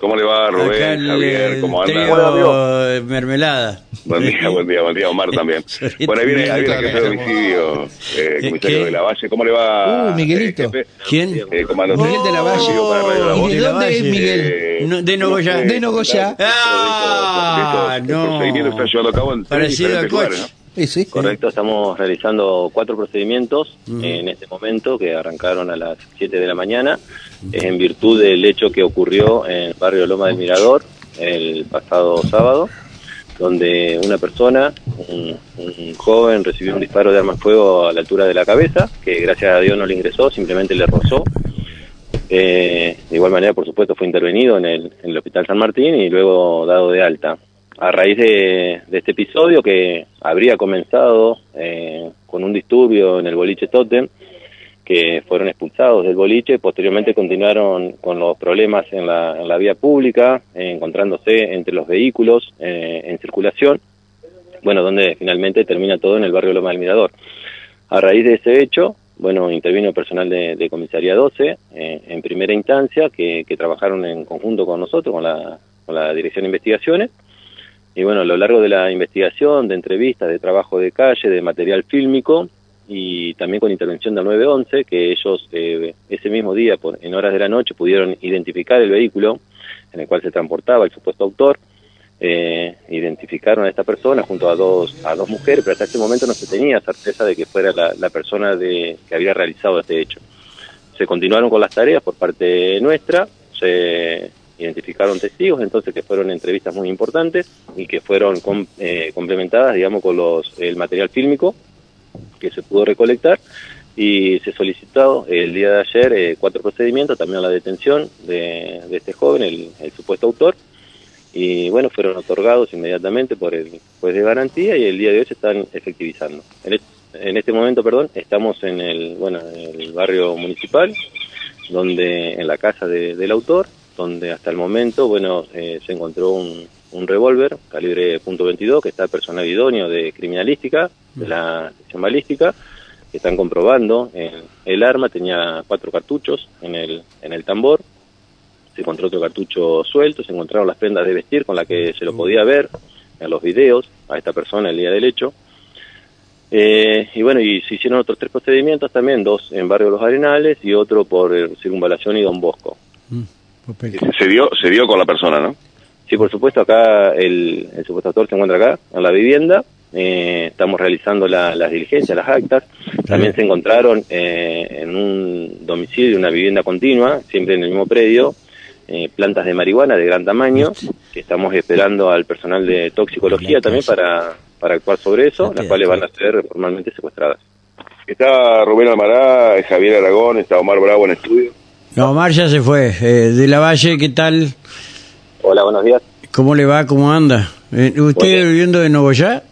¿Cómo le va, Rubén, Acá el, Javier? ¿Cómo anda? eh, mermelada. Buen día, buen día, buen día, Omar también. Bueno, ahí viene, ahí viene el jefe de homicidio, eh, ¿Qué? comisario de la Valle. ¿Cómo le va? Uh, Miguelito. eh, jefe? ¿Quién? Eh, comando Miguel de la Valle. La ¿Y de dónde es. Miguel? Eh, No, de Nogoyá. De Nogoyá. Ah, el no. procedimiento está llevando a cabo en Parecido al coche. Lugares, Sí, sí. Correcto, estamos realizando cuatro procedimientos en este momento que arrancaron a las 7 de la mañana Es en virtud del hecho que ocurrió en el barrio Loma del Mirador el pasado sábado, donde una persona, un, un joven, recibió un disparo de arma de fuego a la altura de la cabeza, que gracias a Dios no le ingresó, simplemente le rozó. Eh, de igual manera, por supuesto, fue intervenido en el, en el Hospital San Martín y luego dado de alta. A raíz de, de este episodio que habría comenzado eh, con un disturbio en el boliche Totem, que fueron expulsados del boliche, posteriormente continuaron con los problemas en la, en la vía pública, eh, encontrándose entre los vehículos eh, en circulación, bueno, donde finalmente termina todo en el barrio Loma del Mirador. A raíz de ese hecho, bueno, intervino personal de, de Comisaría 12 eh, en primera instancia, que, que trabajaron en conjunto con nosotros, con la, con la Dirección de Investigaciones, y bueno, a lo largo de la investigación, de entrevistas, de trabajo de calle, de material fílmico y también con intervención del 911, que ellos eh, ese mismo día, por, en horas de la noche, pudieron identificar el vehículo en el cual se transportaba el supuesto autor, eh, identificaron a esta persona junto a dos, a dos mujeres, pero hasta ese momento no se tenía certeza de que fuera la, la persona de, que había realizado este hecho. Se continuaron con las tareas por parte nuestra, se identificaron testigos, entonces que fueron entrevistas muy importantes y que fueron com- eh, complementadas, digamos, con los el material fílmico que se pudo recolectar. Y se solicitó el día de ayer eh, cuatro procedimientos, también la detención de, de este joven, el, supuesto autor, y bueno, fueron otorgados inmediatamente por el juez de garantía y el día de hoy se están efectivizando. En, est- en este momento, perdón, estamos en el, bueno, en el barrio municipal, donde en la casa de- del autor, donde hasta el momento, bueno, eh, se encontró un, un revólver calibre .22 que está personal idóneo de criminalística, de la sección balística, que están comprobando eh, el arma, tenía cuatro cartuchos en el, en el tambor, se encontró otro cartucho suelto, se encontraron las prendas de vestir con las que se lo podía ver en los videos a esta persona el día del hecho. Eh, y bueno, y se hicieron otros tres procedimientos también, dos en Barrio Los Arenales y otro por Circunvalación y Don Bosco. Se dio, se dio con la persona, ¿no? Sí, por supuesto, acá el, el supuesto autor se encuentra acá, en la vivienda. Eh, estamos realizando la- las diligencias, las actas. También se encontraron eh, en un domicilio, una vivienda continua, siempre en el mismo predio, eh, plantas de marihuana de gran tamaño, que estamos esperando al personal de toxicología también para, para actuar sobre eso, las cuales van a ser formalmente secuestradas. Está Rubén Almará, Javier Aragón, está Omar Bravo en estudio. No, Omar ya se fue. Eh, de la Valle, ¿qué tal? Hola, buenos días. ¿Cómo le va? ¿Cómo anda? Eh, ¿Usted viviendo de Nogoyá?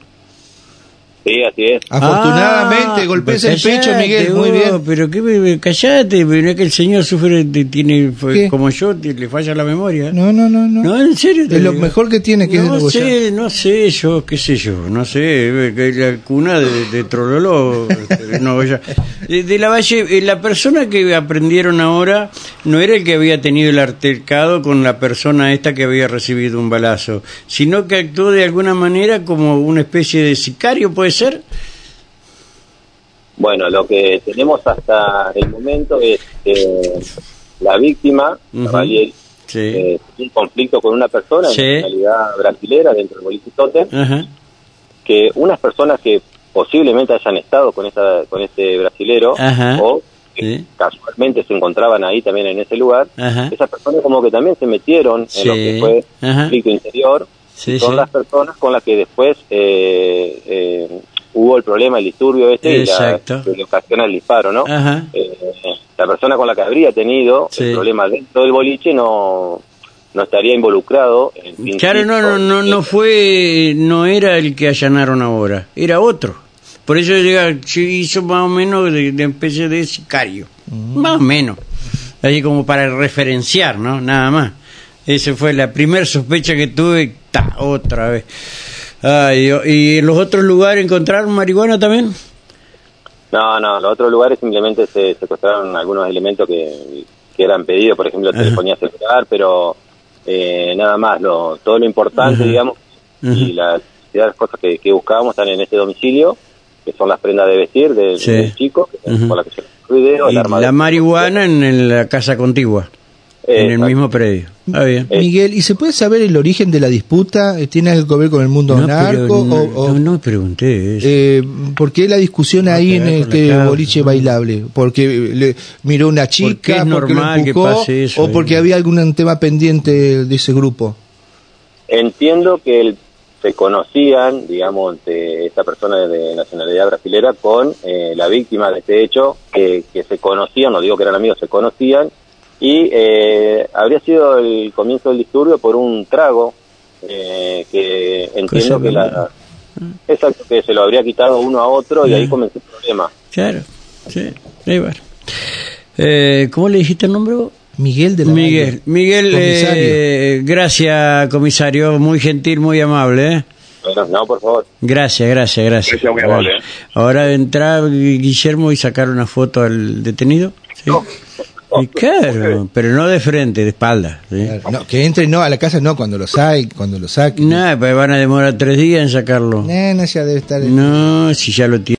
Sí, así es. Afortunadamente, Ah, golpees el pecho, Miguel. Muy bien. Pero qué, me- callate, pero no es que el señor sufre, de- tiene, fue ¿Qué? como yo, te- le falla la memoria. No, no, no, no. No, en serio. Es lo digo. mejor que tiene, que no sé, no sé, yo, qué sé yo, no sé, eh, que la cuna de, de Trololó, este. De, de la Valle, eh, la persona que aprendieron ahora no era el que había tenido el altercado con la persona esta que había recibido un balazo, sino que actuó de alguna manera como una especie de sicario, ¿puede ser? Bueno, lo que tenemos hasta el momento es que la víctima, Sí. eh, un conflicto con una persona Sí. en nacionalidad brasilera dentro del boliche que unas personas que posiblemente hayan estado con esa con este brasilero o que Sí. casualmente se encontraban ahí también en ese lugar, esas personas como que también se metieron en lo que fue Ajá. conflicto interior, Sí, son sí. las personas con las que después eh, eh, hubo el problema, el disturbio este y la, que le ocasiona el disparo, ¿no? Ajá. Eh, la persona con la que habría tenido Sí. el problema dentro del boliche no no estaría involucrado en Claro, no, no, no, no fue, no era el que allanaron ahora, era otro. Por eso llega, se hizo más o menos de, de especie de sicario, más o menos, ahí como para referenciar, ¿no? Nada más. Esa fue la primera sospecha que tuve, ta, otra vez. Ay, ¿Y en los otros lugares encontraron marihuana también? No, no, los otros lugares simplemente se secuestraron algunos elementos que, que eran pedidos, por ejemplo, telefonía celular, pero Eh, nada más, lo, todo lo importante, digamos, y las, las cosas que, que buscábamos están en este domicilio, que son las prendas de vestir del, Sí. del chico, que- por la que se video, el la marihuana en, en la casa contigua, en el mismo predio. Está bien. Eh, Miguel, ¿y se puede saber el origen de la disputa? ¿Tiene algo que ver con el mundo No, narco? no, o, o- no, no pregunté eso. eh, ¿Por qué la discusión No, ahí que en que causa, boliche bailable? ¿Porque le miró una Porque chica? es ¿Porque lo normal que empujó? pase eso, ¿O porque había algún tema pendiente de ese grupo? Entiendo que el- se conocían, digamos, de esta persona de nacionalidad brasilera con eh, la víctima de este hecho, que, que se conocían, no digo que eran amigos, se conocían, y eh, habría sido el comienzo del disturbio por un trago eh, que entiendo que la... Exacto, que se lo habría quitado uno a otro y ahí comenzó el problema. Claro, sí, ahí va. Eh, ¿Cómo le dijiste el nombre vos? Miguel de la Miguel, Valle. Miguel, Comisario. eh, gracias, comisario, muy gentil, muy amable. ¿eh? Bueno, no, por favor. Gracias, gracias, gracias. Gracias, muy amable, ¿eh? Ahora de entrar Guillermo y sacar una foto al detenido. ¿sí? Y claro, pero no de frente, de espalda. ¿sí? Claro, no, que entre no a la casa no cuando lo saque, cuando lo saque. Nada, pues van a demorar tres días en sacarlo. Nena, ya debe estar. No, si ya lo tiene.